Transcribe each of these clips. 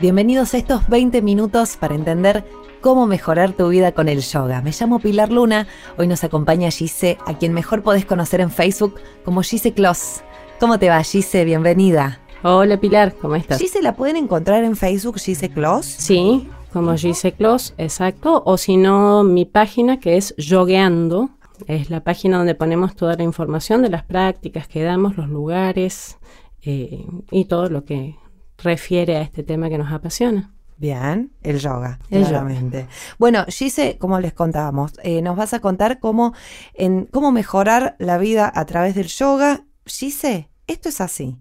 Bienvenidos a estos 20 minutos para entender cómo mejorar tu vida con el yoga. Me llamo Pilar Luna, hoy nos acompaña Gise, a quien mejor podés conocer en Facebook como Gise Kloss. ¿Cómo te va Gise? Bienvenida. Hola Pilar, ¿cómo estás? Gise la pueden encontrar en Facebook Gise Kloss. Sí, como Gise Kloss, exacto. O si no, mi página que es Yogueando. Es la página donde ponemos toda la información de las prácticas que damos, los lugares eh, y todo lo que refiere a este tema que nos apasiona. Bien, el yoga, El claramente. Bueno, Gise, como les contábamos, eh, nos vas a contar cómo, en, cómo mejorar la vida a través del yoga. Gise, esto es así.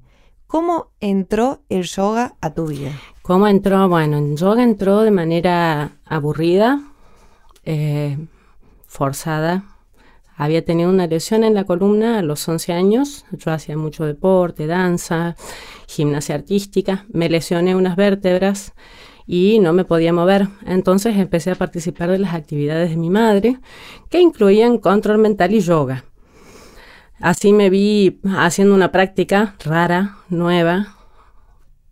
¿Cómo entró el yoga a tu vida? ¿Cómo entró? Bueno, en yoga entró de manera aburrida, eh, forzada. Había tenido una lesión en la columna a los 11 años. Yo hacía mucho deporte, danza, gimnasia artística. Me lesioné unas vértebras y no me podía mover. Entonces empecé a participar de las actividades de mi madre, que incluían control mental y yoga. Así me vi haciendo una práctica rara, nueva,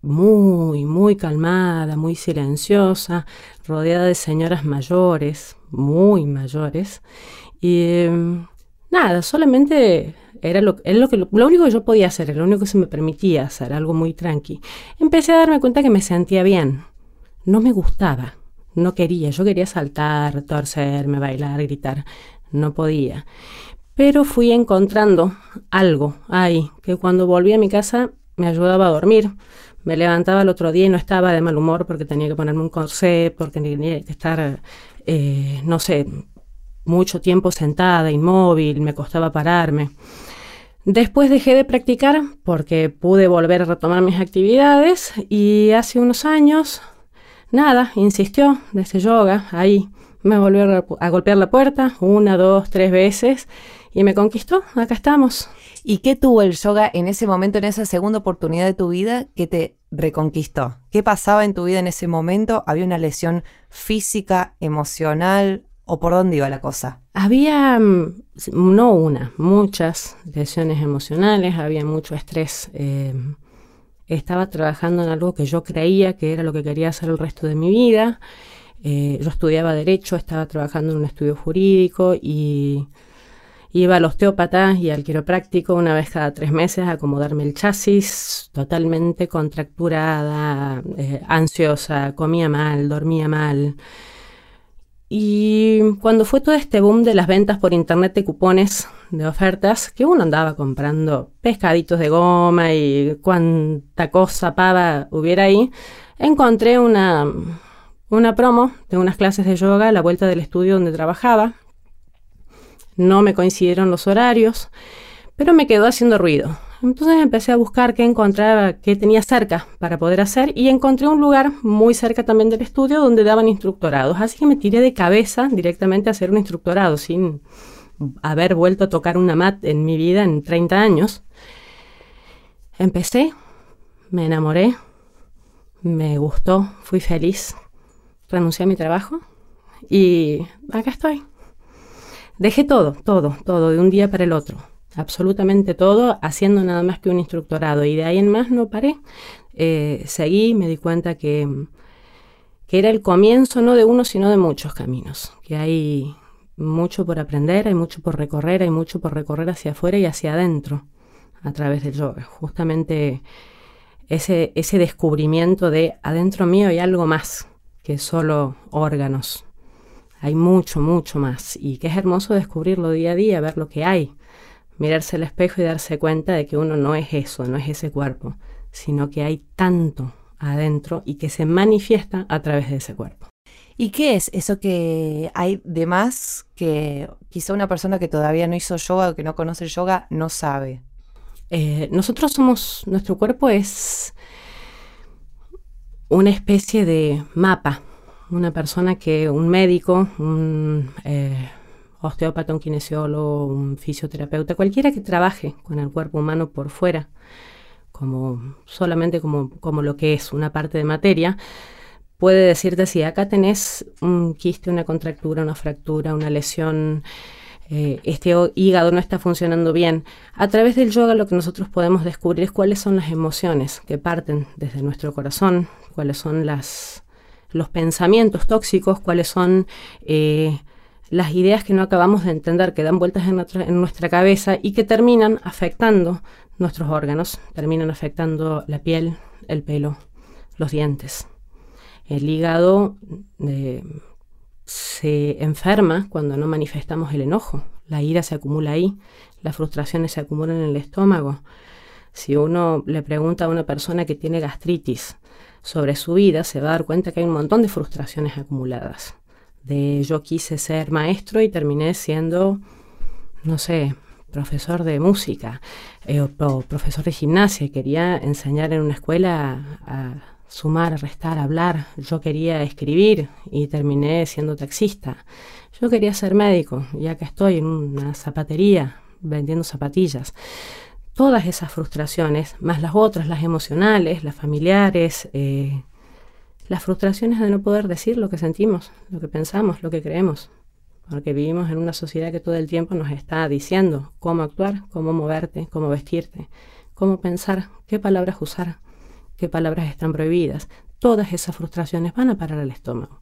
muy, muy calmada, muy silenciosa, rodeada de señoras mayores, muy mayores. Y em, nada, solamente era lo, lo, que, lo, único que yo podía hacer, lo único que se me permitía hacer, algo muy tranqui. Empecé a darme cuenta que me sentía bien. No me gustaba, no quería, yo quería saltar, torcerme, bailar, gritar. No podía. Pero fui encontrando algo ahí, que cuando volví a mi casa me ayudaba a dormir. Me levantaba el otro día y no estaba de mal humor porque tenía que ponerme un corsé, porque tenía que estar, eh, no sé, mucho tiempo sentada, inmóvil, me costaba pararme. Después dejé de practicar porque pude volver a retomar mis actividades y hace unos años, nada, insistió desde yoga, ahí me volvió a golpear la puerta una, dos, tres veces y me conquistó, acá estamos. ¿Y qué tuvo el yoga en ese momento, en esa segunda oportunidad de tu vida que te reconquistó? ¿Qué pasaba en tu vida en ese momento? ¿Había una lesión física, emocional, ¿O por dónde iba la cosa? Había, no una, muchas lesiones emocionales, había mucho estrés. Eh, estaba trabajando en algo que yo creía que era lo que quería hacer el resto de mi vida. Eh, yo estudiaba derecho, estaba trabajando en un estudio jurídico y iba al osteópata y al quiropráctico una vez cada tres meses a acomodarme el chasis, totalmente contracturada, eh, ansiosa, comía mal, dormía mal. Y cuando fue todo este boom de las ventas por internet de cupones de ofertas, que uno andaba comprando pescaditos de goma y cuánta cosa pava hubiera ahí, encontré una, una promo de unas clases de yoga a la vuelta del estudio donde trabajaba. No me coincidieron los horarios, pero me quedó haciendo ruido. Entonces empecé a buscar qué encontraba, qué tenía cerca para poder hacer y encontré un lugar muy cerca también del estudio donde daban instructorados. Así que me tiré de cabeza directamente a hacer un instructorado sin haber vuelto a tocar una mat en mi vida en 30 años. Empecé, me enamoré, me gustó, fui feliz, renuncié a mi trabajo y acá estoy. Dejé todo, todo, todo de un día para el otro absolutamente todo, haciendo nada más que un instructorado. Y de ahí en más no paré. Eh, seguí, me di cuenta que, que era el comienzo no de uno, sino de muchos caminos. Que hay mucho por aprender, hay mucho por recorrer, hay mucho por recorrer hacia afuera y hacia adentro a través del yoga. Justamente ese, ese descubrimiento de adentro mío hay algo más que solo órganos. Hay mucho, mucho más. Y que es hermoso descubrirlo día a día, ver lo que hay mirarse al espejo y darse cuenta de que uno no es eso, no es ese cuerpo, sino que hay tanto adentro y que se manifiesta a través de ese cuerpo. ¿Y qué es eso que hay de más que quizá una persona que todavía no hizo yoga o que no conoce el yoga no sabe? Eh, nosotros somos, nuestro cuerpo es una especie de mapa, una persona que, un médico, un eh, osteópata, un kinesiólogo, un fisioterapeuta, cualquiera que trabaje con el cuerpo humano por fuera, como solamente como, como lo que es una parte de materia, puede decirte si acá tenés un quiste, una contractura, una fractura, una lesión, eh, este hígado no está funcionando bien. A través del yoga lo que nosotros podemos descubrir es cuáles son las emociones que parten desde nuestro corazón, cuáles son las, los pensamientos tóxicos, cuáles son eh, las ideas que no acabamos de entender, que dan vueltas en nuestra cabeza y que terminan afectando nuestros órganos, terminan afectando la piel, el pelo, los dientes. El hígado eh, se enferma cuando no manifestamos el enojo. La ira se acumula ahí, las frustraciones se acumulan en el estómago. Si uno le pregunta a una persona que tiene gastritis sobre su vida, se va a dar cuenta que hay un montón de frustraciones acumuladas. De yo quise ser maestro y terminé siendo, no sé, profesor de música eh, o, profesor de gimnasia quería enseñar en una escuela a, sumar, restar, hablar. Yo quería escribir y terminé siendo taxista. Yo quería ser médico y acá estoy en una zapatería vendiendo zapatillas. Todas esas frustraciones, más las otras, las emocionales, las familiares, eh, las frustraciones de no poder decir lo que sentimos, lo que pensamos, lo que creemos porque vivimos en una sociedad que todo el tiempo nos está diciendo cómo actuar, cómo moverte, cómo vestirte, cómo pensar, qué palabras usar, qué palabras están prohibidas. Todas esas frustraciones van a parar al estómago.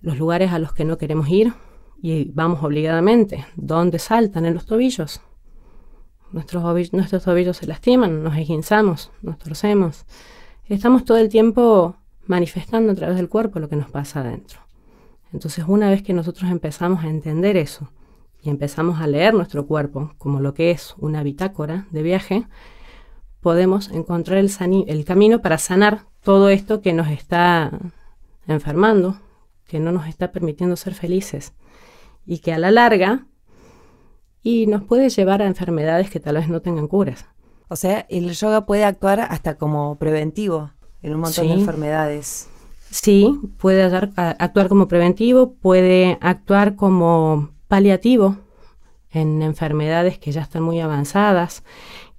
Los lugares a los que no queremos ir y vamos obligadamente, ¿dónde saltan? En los tobillos. Nuestros, nuestros tobillos se lastiman, nos esguinzamos, nos torcemos. Estamos todo el tiempo manifestando a través del cuerpo lo que nos pasa adentro. Entonces una vez que nosotros empezamos a entender eso y empezamos a leer nuestro cuerpo como lo que es una bitácora de viaje, podemos encontrar el, el camino para sanar todo esto que nos está enfermando, que no nos está permitiendo ser felices y que a la larga y nos puede llevar a enfermedades que tal vez no tengan curas. O sea, el yoga puede actuar hasta como preventivo en un montón de enfermedades. Sí, puede actuar como preventivo, puede actuar como paliativo en enfermedades que ya están muy avanzadas,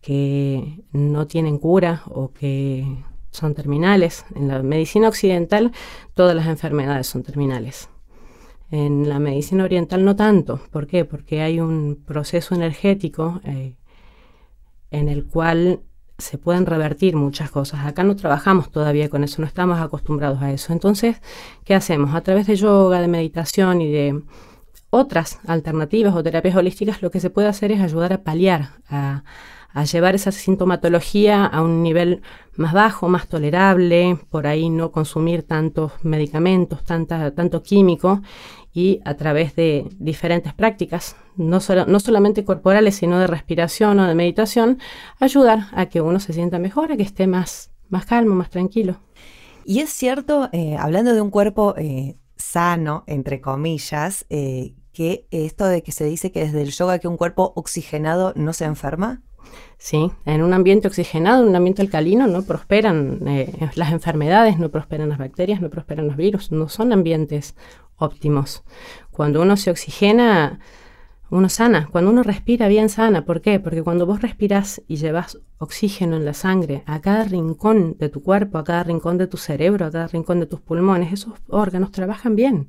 que no tienen cura o que son terminales. En la medicina occidental todas las enfermedades son terminales. En la medicina oriental no tanto. ¿Por qué? Porque hay un proceso energético eh, en el cual se pueden revertir muchas cosas. Acá no trabajamos todavía con eso, no estamos acostumbrados a eso. Entonces, ¿qué hacemos? A través de yoga, de meditación y de otras alternativas o terapias holísticas, lo que se puede hacer es ayudar a paliar, a, llevar esa sintomatología a un nivel más bajo, más tolerable, por ahí no consumir tantos medicamentos, tanta, tanto químico y a través de diferentes prácticas, no, no solamente corporales, sino de respiración o de meditación, ayudar a que uno se sienta mejor, a que esté más, más calmo, más tranquilo. Y es cierto, eh, hablando de un cuerpo eh, sano, entre comillas, eh, que esto de que se dice que desde el yoga que un cuerpo oxigenado no se enferma. Sí, en un ambiente oxigenado, en un ambiente alcalino, no prosperan las enfermedades, no prosperan las bacterias, no prosperan los virus, no son ambientes óptimos. Cuando uno se oxigena, uno sana. Cuando uno respira bien sana. ¿Por qué? Porque cuando vos respiras y llevas oxígeno en la sangre a cada rincón de tu cuerpo, a cada rincón de tu cerebro, a cada rincón de tus pulmones, esos órganos trabajan bien.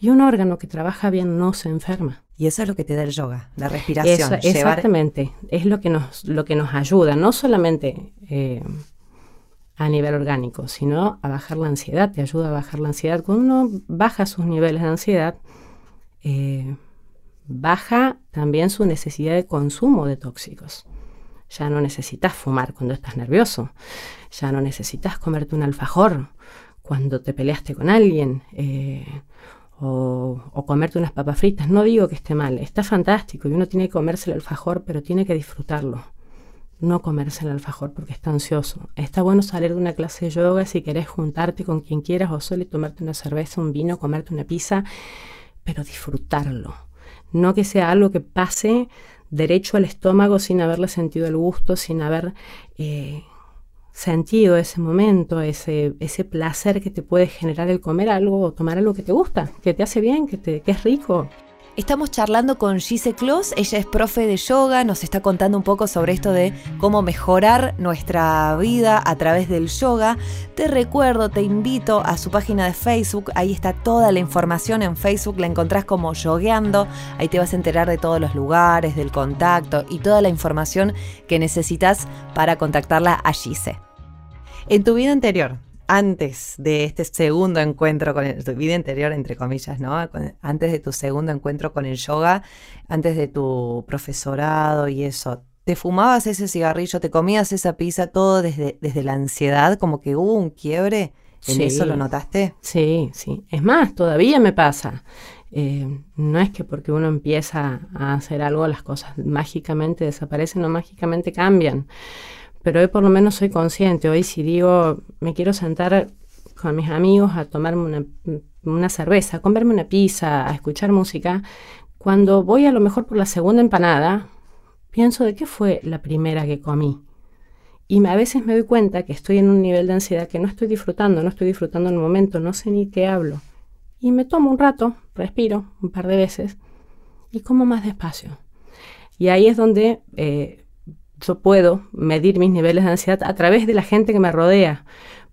Y un órgano que trabaja bien no se enferma. Y eso es lo que te da el yoga, la respiración. Exactamente, es lo que, nos, lo que nos ayuda, no solamente eh, a nivel orgánico, sino a bajar la ansiedad, te ayuda a bajar la ansiedad. Cuando uno baja sus niveles de ansiedad, eh, baja también su necesidad de consumo de tóxicos. Ya no necesitas fumar cuando estás nervioso, ya no necesitas comerte un alfajor cuando te peleaste con alguien, eh, o, comerte unas papas fritas. No digo que esté mal, está fantástico y uno tiene que comerse el alfajor, pero tiene que disfrutarlo no comerse el alfajor porque está ansioso. Está bueno salir de una clase de yoga si querés juntarte con quien quieras o solo tomarte una cerveza, un vino, comerte una pizza, pero disfrutarlo. No que sea algo que pase derecho al estómago sin haberle sentido el gusto, sin haber eh, sentido ese momento, ese, ese placer que te puede generar el comer algo o tomar algo que te gusta, que te hace bien, que, te, que es rico. Estamos charlando con Gise Kloss, ella es profe de yoga, nos está contando un poco sobre esto de cómo mejorar nuestra vida a través del yoga. Te recuerdo, te invito a su página de Facebook, ahí está toda la información en Facebook, la encontrás como yogueando, ahí te vas a enterar de todos los lugares, del contacto y toda la información que necesitas para contactarla a Gise. En tu vida anterior, antes de este segundo encuentro con el, tu vida interior, entre comillas, ¿no? antes de tu segundo encuentro con el yoga, antes de tu profesorado y eso, ¿te fumabas ese cigarrillo, te comías esa pizza, todo desde, desde la ansiedad, como que hubo un quiebre? ¿En eso lo notaste? Sí, sí. Es más, todavía me pasa. Eh, no es que porque uno empieza a hacer algo las cosas mágicamente desaparecen o mágicamente cambian pero hoy por lo menos soy consciente. Hoy si digo, me quiero sentar con mis amigos a tomarme una, cerveza, a comerme una pizza, a escuchar música, cuando voy a lo mejor por la segunda empanada, pienso de qué fue la primera que comí. Y a veces me doy cuenta que estoy en un nivel de ansiedad que no estoy disfrutando, no estoy disfrutando en el momento, no sé ni qué hablo. Y me tomo un rato, respiro un par de veces y como más despacio. Y ahí es donde eh, yo puedo medir mis niveles de ansiedad a través de la gente que me rodea.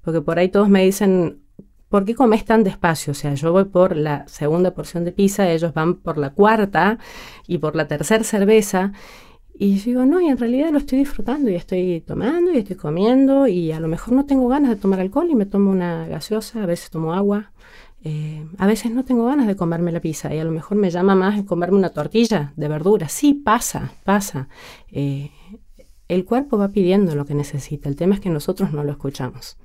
Porque por ahí todos me dicen, ¿por qué comes tan despacio? O sea, yo voy por la segunda porción de pizza, ellos van por la cuarta y por la tercera cerveza. Y yo digo, no, y en realidad lo estoy disfrutando y estoy tomando y estoy comiendo y a lo mejor no tengo ganas de tomar alcohol y me tomo una gaseosa, a veces tomo agua. Eh, a veces no tengo ganas de comerme la pizza y a lo mejor me llama más comerme una tortilla de verdura. Sí, pasa, pasa. Eh, el cuerpo va pidiendo lo que necesita, el tema es que nosotros no lo escuchamos.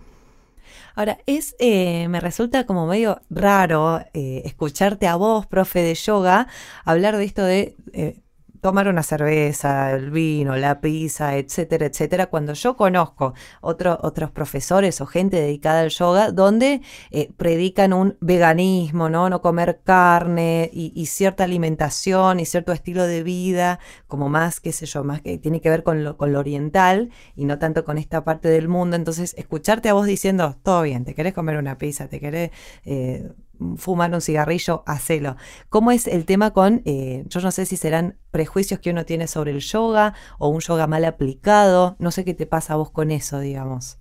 Ahora, es, eh, me resulta como medio raro eh, escucharte a vos, profe de yoga, hablar de esto de eh, tomar una cerveza, el vino, la pizza, etcétera, etcétera, cuando yo conozco otros profesores o gente dedicada al yoga donde eh, predican un veganismo, ¿no? No comer carne y, cierta alimentación y cierto estilo de vida, como más, qué sé yo, más que tiene que ver con lo, con lo oriental y no tanto con esta parte del mundo. Entonces, escucharte a vos diciendo, todo bien, te querés comer una pizza, te querés... Eh, fumar un cigarrillo, hacelo. ¿Cómo es el tema con, eh, yo no sé si serán prejuicios que uno tiene sobre el yoga o un yoga mal aplicado? No sé qué te pasa a vos con eso, digamos.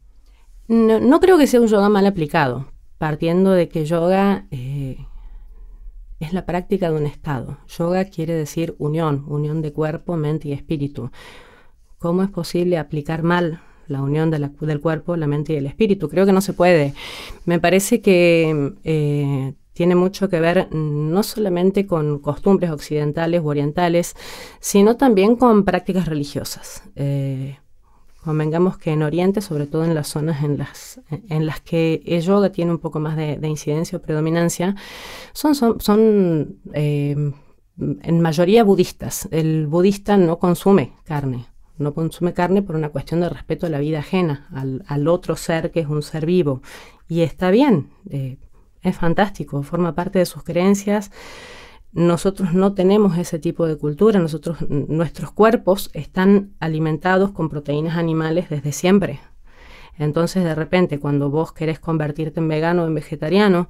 No, creo que sea un yoga mal aplicado, partiendo de que yoga eh, es la práctica de un estado. Yoga quiere decir unión, unión de cuerpo, mente y espíritu. ¿Cómo es posible aplicar mal la unión del cuerpo, la mente y el espíritu. Creo que no se puede. Me parece que eh, tiene mucho que ver no solamente con costumbres occidentales u orientales, sino también con prácticas religiosas. Eh, convengamos que en Oriente, sobre todo en las zonas en las, que el yoga tiene un poco más de, incidencia o predominancia, son, son, eh, en mayoría budistas. El budista no consume carne, no consume carne por una cuestión de respeto a la vida ajena, al, otro ser que es un ser vivo. Y está bien, eh, es fantástico, forma parte de sus creencias. Nosotros no tenemos ese tipo de cultura, nosotros, nuestros cuerpos están alimentados con proteínas animales desde siempre. Entonces, de repente, cuando vos querés convertirte en vegano o en vegetariano,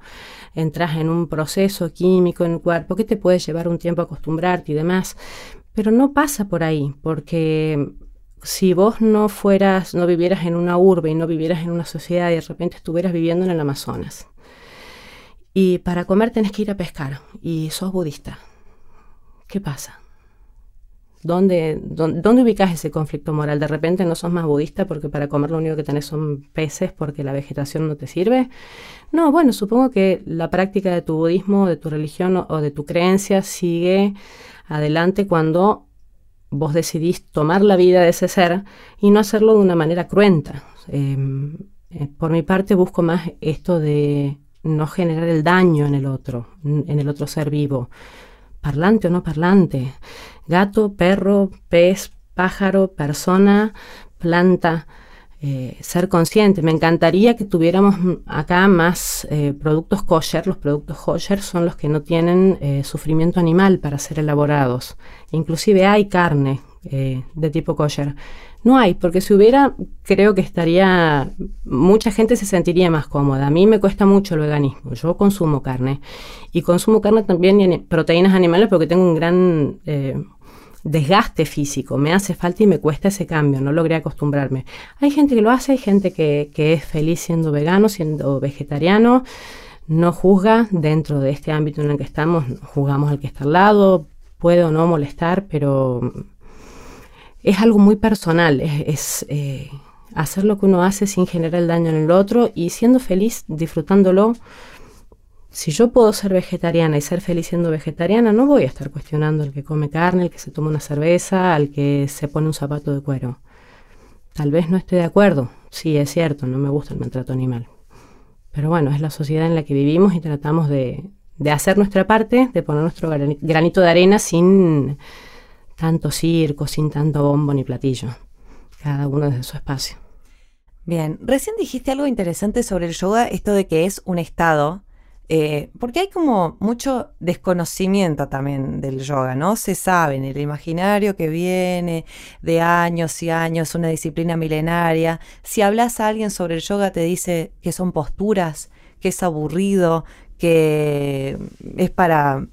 entras en un proceso químico en el cuerpo que te puede llevar un tiempo a acostumbrarte y demás. Pero no pasa por ahí, porque si vos no fueras, no vivieras en una urbe y no vivieras en una sociedad y de repente estuvieras viviendo en el Amazonas, y para comer tenés que ir a pescar y sos budista, ¿qué pasa? ¿Dónde, dónde, ubicas ese conflicto moral? ¿De repente no sos más budista porque para comer lo único que tenés son peces porque la vegetación no te sirve? No, bueno, supongo que la práctica de tu budismo, de tu religión o de tu creencia sigue adelante cuando vos decidís tomar la vida de ese ser y no hacerlo de una manera cruenta. Em, eh, por mi parte busco más esto de no generar el daño en el otro, en el otro ser vivo, parlante o no parlante, gato, perro, pez, pájaro, persona, planta. Eh, ser consciente. Me encantaría que tuviéramos acá más eh, productos kosher. Los productos kosher son los que no tienen eh, sufrimiento animal para ser elaborados. Inclusive hay carne de tipo kosher. No hay, porque si hubiera, creo que estaría, mucha gente se sentiría más cómoda. A mí me cuesta mucho el veganismo. Yo consumo carne y consumo carne también y proteínas animales porque tengo un gran eh, desgaste físico. Me hace falta y me cuesta ese cambio. No logré acostumbrarme. Hay gente que lo hace, hay gente que, es feliz siendo vegano, siendo vegetariano. No juzga dentro de este ámbito en el que estamos, juzgamos al que está al lado, puede o no molestar, pero es algo muy personal, es, eh, hacer lo que uno hace sin generar el daño en el otro y siendo feliz, disfrutándolo. Si yo puedo ser vegetariana y ser feliz siendo vegetariana, no voy a estar cuestionando al que come carne, al que se toma una cerveza, al que se pone un zapato de cuero. Tal vez no esté de acuerdo, sí es cierto, no me gusta el maltrato animal. Pero bueno, es la sociedad en la que vivimos y tratamos de, de hacer nuestra parte, de poner nuestro granito de arena sin tanto circo, sin tanto bombo ni platillo, cada uno desde su espacio. Bien, recién dijiste algo interesante sobre el yoga, esto de que es un estado, eh, porque hay como mucho desconocimiento también del yoga, ¿no? Se sabe en el imaginario que viene de años y años, una disciplina milenaria. Si hablas a alguien sobre el yoga, te dice que son posturas, que es aburrido, que es para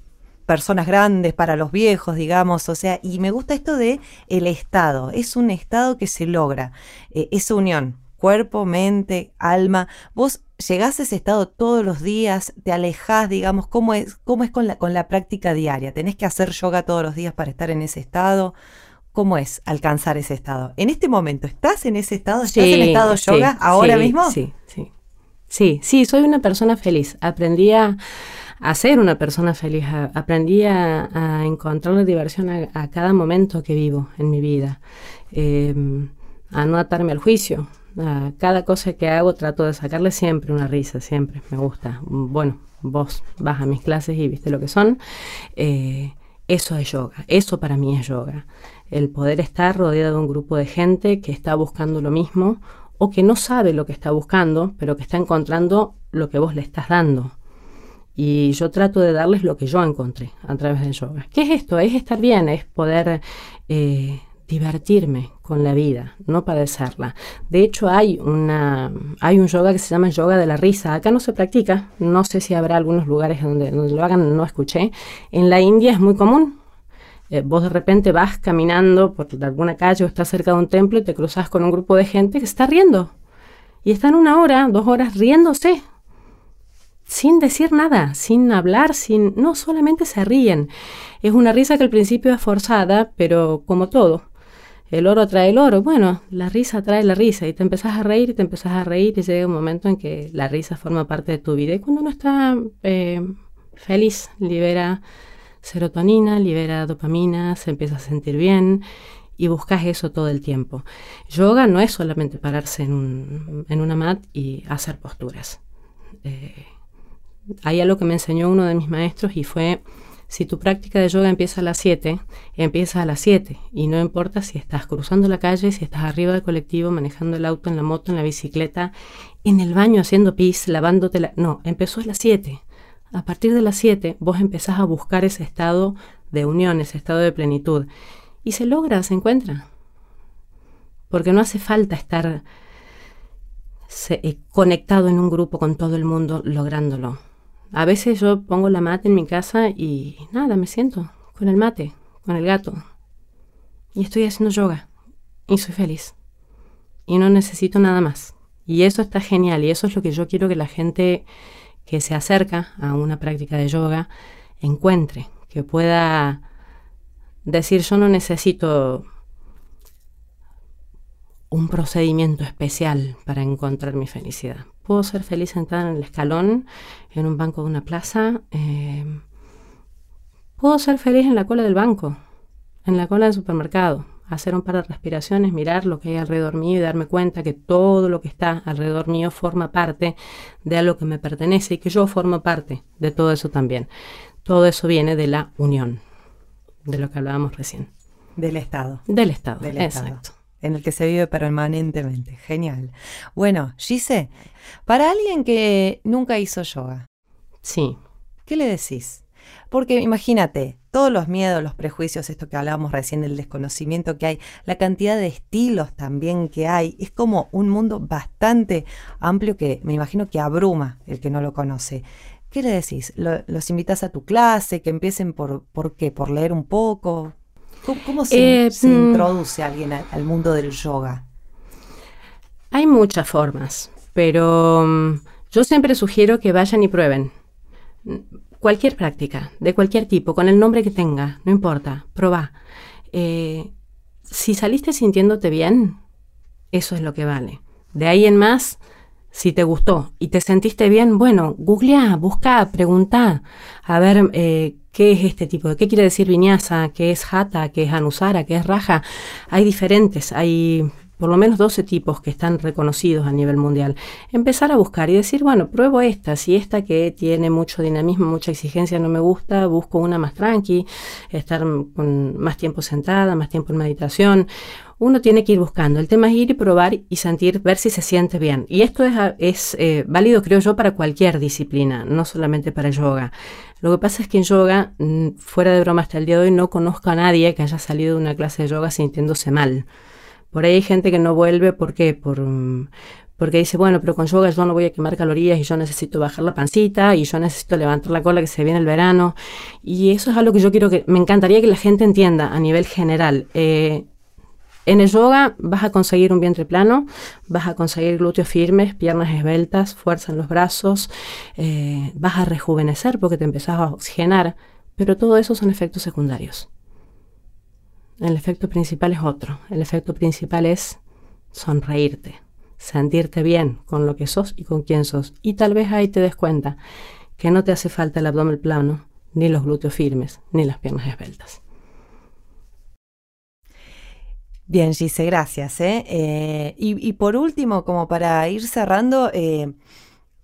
personas grandes, para los viejos, digamos, o sea, y me gusta esto de el estado, es un estado que se logra, eh, esa unión, cuerpo, mente, alma, vos llegás a ese estado todos los días, te alejás, digamos, ¿cómo es, cómo es con, la, con la práctica diaria? ¿Tenés que hacer yoga todos los días para estar en ese estado? ¿Cómo es alcanzar ese estado? En este momento, ¿estás en ese estado? ¿Estás en estado yoga ahora mismo? Sí, sí. Sí, sí, soy una persona feliz. Aprendí a a ser una persona feliz. aprendí a, a encontrarle diversión a, cada momento que vivo en mi vida, em, a no atarme al juicio. A cada cosa que hago trato de sacarle siempre una risa, siempre me gusta. Bueno, vos vas a mis clases y viste lo que son. Eh, eso es yoga, eso para mí es yoga. El poder estar rodeado de un grupo de gente que está buscando lo mismo o que no sabe lo que está buscando, pero que está encontrando lo que vos le estás dando. Y yo trato de darles lo que yo encontré a través del yoga. ¿Qué es esto? Es estar bien, es poder eh, divertirme con la vida, no padecerla. De hecho, hay, una, hay un yoga que se llama yoga de la risa. Acá no se practica, no sé si habrá algunos lugares donde, lo hagan, no escuché. En la India es muy común. Eh, vos de repente vas caminando por alguna calle o estás cerca de un templo y te cruzas con un grupo de gente que está riendo. Y están una hora, dos horas riéndose sin decir nada, sin hablar, sin... No, solamente se ríen. Es una risa que al principio es forzada, pero como todo. El oro trae el oro. Bueno, la risa trae la risa y te empezás a reír y te empezás a reír y llega un momento en que la risa forma parte de tu vida. Y cuando uno está eh, feliz, libera serotonina, libera dopamina, se empieza a sentir bien y buscas eso todo el tiempo. Yoga no es solamente pararse en, un, en una mat y hacer posturas. Eh, hay algo que me enseñó uno de mis maestros y fue, si tu práctica de yoga empieza a las 7, empieza a las 7 y no importa si estás cruzando la calle, si estás arriba del colectivo, manejando el auto, en la moto, en la bicicleta, en el baño haciendo pis, lavándote la... No, empezó a las 7. A partir de las 7 vos empezás a buscar ese estado de unión, ese estado de plenitud. Y se logra, se encuentra. Porque no hace falta estar eh, conectado en un grupo con todo el mundo lográndolo. A veces yo pongo la mate en mi casa y nada, me siento con el mate, con el gato. Y estoy haciendo yoga. Y soy feliz. Y no necesito nada más. Y eso está genial. Y eso es lo que yo quiero que la gente que se acerca a una práctica de yoga encuentre. Que pueda decir yo no necesito un procedimiento especial para encontrar mi felicidad. Puedo ser feliz sentada en el escalón, en un banco de una plaza. Eh, puedo ser feliz en la cola del banco, en la cola del supermercado, hacer un par de respiraciones, mirar lo que hay alrededor mío y darme cuenta que todo lo que está alrededor mío forma parte de algo que me pertenece y que yo formo parte de todo eso también. Todo eso viene de la unión, de lo que hablábamos recién. Del Estado. Del Estado, exacto en el que se vive permanentemente. Genial. Bueno, Gise, para alguien que nunca hizo yoga. Sí. ¿Qué le decís? Porque imagínate, todos los miedos, los prejuicios, esto que hablábamos recién del desconocimiento que hay, la cantidad de estilos también que hay, es como un mundo bastante amplio que me imagino que abruma el que no lo conoce. ¿Qué le decís? ¿Los invitas a tu clase? ¿Que empiecen por, por qué? ¿Por leer un poco? ¿Cómo, se, eh, mm. introduce alguien al, mundo del yoga? Hay muchas formas, pero mm, yo siempre sugiero que vayan y prueben. Cualquier práctica, de cualquier tipo, con el nombre que tenga, no importa, prueba. Eh, si saliste sintiéndote bien, eso es lo que vale. De ahí en más, si te gustó y te sentiste bien, bueno, googlea, busca, pregunta, a ver eh, qué es este tipo, de qué quiere decir viñasa, qué es jata, qué es anusara, qué es raja. Hay diferentes, hay por lo menos 12 tipos que están reconocidos a nivel mundial, empezar a buscar y decir, bueno, pruebo esta, si esta que tiene mucho dinamismo, mucha exigencia no me gusta, busco una más tranqui, estar con más tiempo sentada, más tiempo en meditación. Uno tiene que ir buscando. El tema es ir y probar y sentir, ver si se siente bien. Y esto es, es eh, válido, creo yo, para cualquier disciplina, no solamente para yoga. Lo que pasa es que en yoga, mm, fuera de broma hasta el día de hoy, no conozco a nadie que haya salido de una clase de yoga sintiéndose mal. Por ahí hay gente que no vuelve, ¿por qué? Mm, porque dice, bueno, pero con yoga yo no voy a quemar calorías y yo necesito bajar la pancita y yo necesito levantar la cola que se viene el verano. Y eso es algo que yo quiero que, me encantaría que la gente entienda a nivel general. Eh, en el yoga vas a conseguir un vientre plano, vas a conseguir glúteos firmes, piernas esbeltas, fuerza en los brazos, eh, vas a rejuvenecer porque te empezás a oxigenar, pero todo eso son efectos secundarios. El efecto principal es otro. El efecto principal es sonreírte, sentirte bien con lo que sos y con quién sos. Y tal vez ahí te des cuenta que no te hace falta el abdomen plano, ni los glúteos firmes, ni las piernas esbeltas. Bien, Gise, gracias. ¿eh? Eh, y, por último, como para ir cerrando, eh,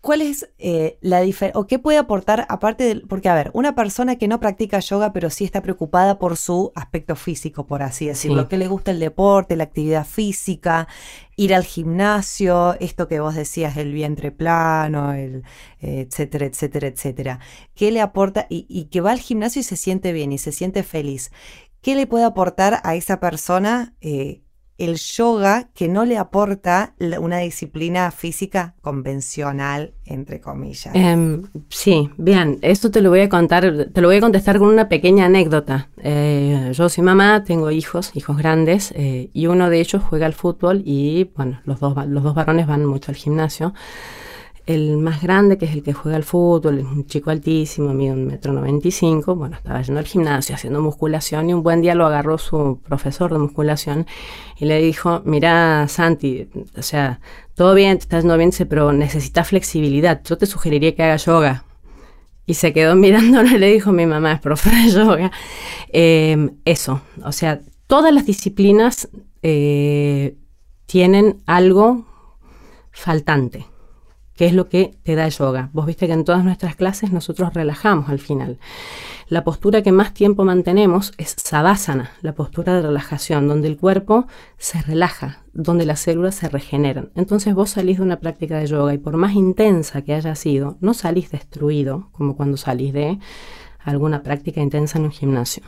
¿Cuál es eh, la diferencia o qué puede aportar aparte del, porque a ver, una persona que no practica yoga pero sí está preocupada por su aspecto físico, por así decirlo, que le gusta el deporte, la actividad física, ir al gimnasio, esto que vos decías, el vientre plano, el, etcétera, etcétera, etcétera, ¿qué le aporta y, que va al gimnasio y se siente bien y se siente feliz? ¿Qué le puede aportar a esa persona? Eh, el yoga que no le aporta una disciplina física convencional, entre comillas. Em, sí, bien, esto te lo voy a contar, te lo voy a contestar con una pequeña anécdota. Eh, yo soy mamá, tengo hijos, hijos grandes, eh, y uno de ellos juega al fútbol y, bueno, los dos, los dos varones van mucho al gimnasio el más grande, que es el que juega al fútbol, es un chico altísimo, mide un metro noventa y cinco, bueno, estaba yendo al gimnasio haciendo musculación y un buen día lo agarró su profesor de musculación y le dijo, mira Santi, o sea, todo bien, te estás yendo bien, pero necesitas flexibilidad, yo te sugeriría que hagas yoga. Y se quedó mirándolo y le dijo, mi mamá es profe de yoga. Em, eso, o sea, todas las disciplinas eh, tienen algo faltante que es lo que te da yoga. Vos viste que en todas nuestras clases nosotros relajamos al final. La postura que más tiempo mantenemos es savasana, la postura de relajación, donde el cuerpo se relaja, donde las células se regeneran. Entonces vos salís de una práctica de yoga y por más intensa que haya sido, no salís destruido como cuando salís de alguna práctica intensa en un gimnasio.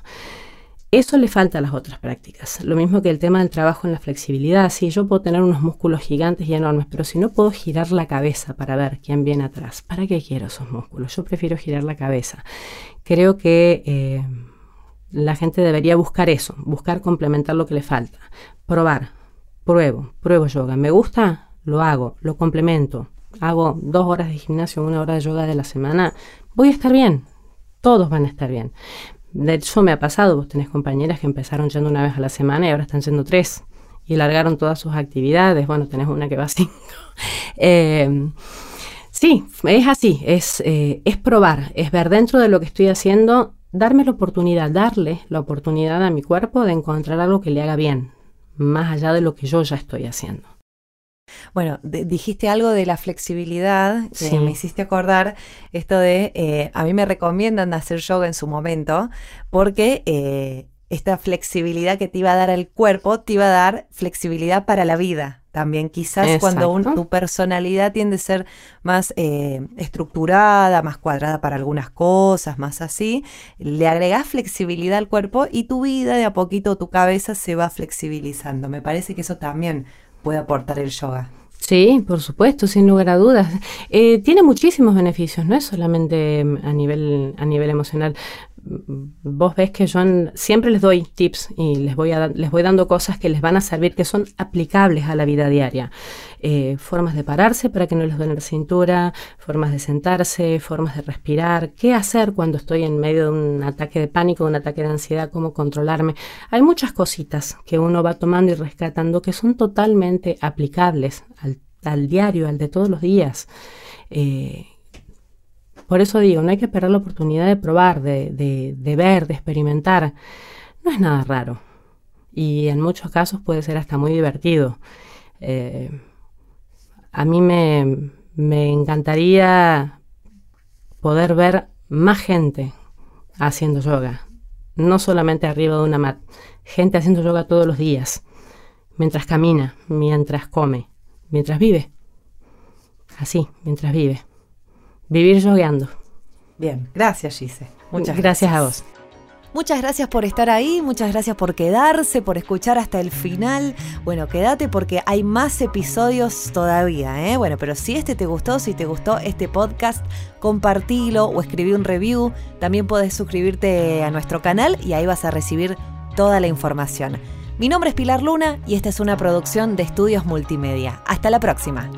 Eso le falta a las otras prácticas. Lo mismo que el tema del trabajo en la flexibilidad. Sí, yo puedo tener unos músculos gigantes y enormes, pero si no puedo girar la cabeza para ver quién viene atrás, ¿para qué quiero esos músculos? Yo prefiero girar la cabeza. Creo que eh, la gente debería buscar eso, buscar complementar lo que le falta. Probar, pruebo, pruebo yoga. ¿Me gusta? Lo hago, lo complemento. Hago dos horas de gimnasio, una hora de yoga de la semana. Voy a estar bien, todos van a estar bien. De hecho, me ha pasado, vos tenés compañeras que empezaron yendo una vez a la semana y ahora están yendo tres y largaron todas sus actividades. Bueno, tenés una que va cinco. Em, sí, es así, es, eh, es probar, es ver dentro de lo que estoy haciendo, darme la oportunidad, darle la oportunidad a mi cuerpo de encontrar algo que le haga bien, más allá de lo que yo ya estoy haciendo. Bueno, dijiste algo de la flexibilidad, que me hiciste acordar esto de, eh, a mí me recomiendan hacer yoga en su momento, porque eh, esta flexibilidad que te iba a dar el cuerpo, te iba a dar flexibilidad para la vida También. Quizás cuando tu personalidad tiende a ser más eh, estructurada, más cuadrada para algunas cosas, más así, le agregás flexibilidad al cuerpo y tu vida de a poquito, tu cabeza se va flexibilizando. Me parece que eso también puede aportar el yoga. Sí, por supuesto, sin lugar a dudas. Eh, tiene muchísimos beneficios, no es solamente mm, a nivel, a nivel emocional. Vos ves que yo siempre les doy tips y les voy, a, les voy dando cosas que les van a servir, que son aplicables a la vida diaria. Eh, formas de pararse para que no les duele la cintura, formas de sentarse, formas de respirar, qué hacer cuando estoy en medio de un ataque de pánico, un ataque de ansiedad, cómo controlarme. Hay muchas cositas que uno va tomando y rescatando que son totalmente aplicables al, diario, al de todos los días. Eh, por eso digo, no hay que perder la oportunidad de probar, de, ver, de experimentar. No es nada raro. Y en muchos casos puede ser hasta muy divertido. Eh, a mí me, encantaría poder ver más gente haciendo yoga. No solamente arriba de una mat. Gente haciendo yoga todos los días. Mientras camina, mientras come, mientras vive. Así, mientras vive. Vivir yogueando. Bien, gracias Gise. Muchas gracias. a vos. Muchas gracias por estar ahí, muchas gracias por quedarse, por escuchar hasta el final. Bueno, quédate porque hay más episodios todavía, ¿eh? Bueno, pero si este te gustó, si te gustó este podcast, compartilo o escribí un review. También puedes suscribirte a nuestro canal y ahí vas a recibir toda la información. Mi nombre es Pilar Luna y esta es una producción de Estudios Multimedia. Hasta la próxima.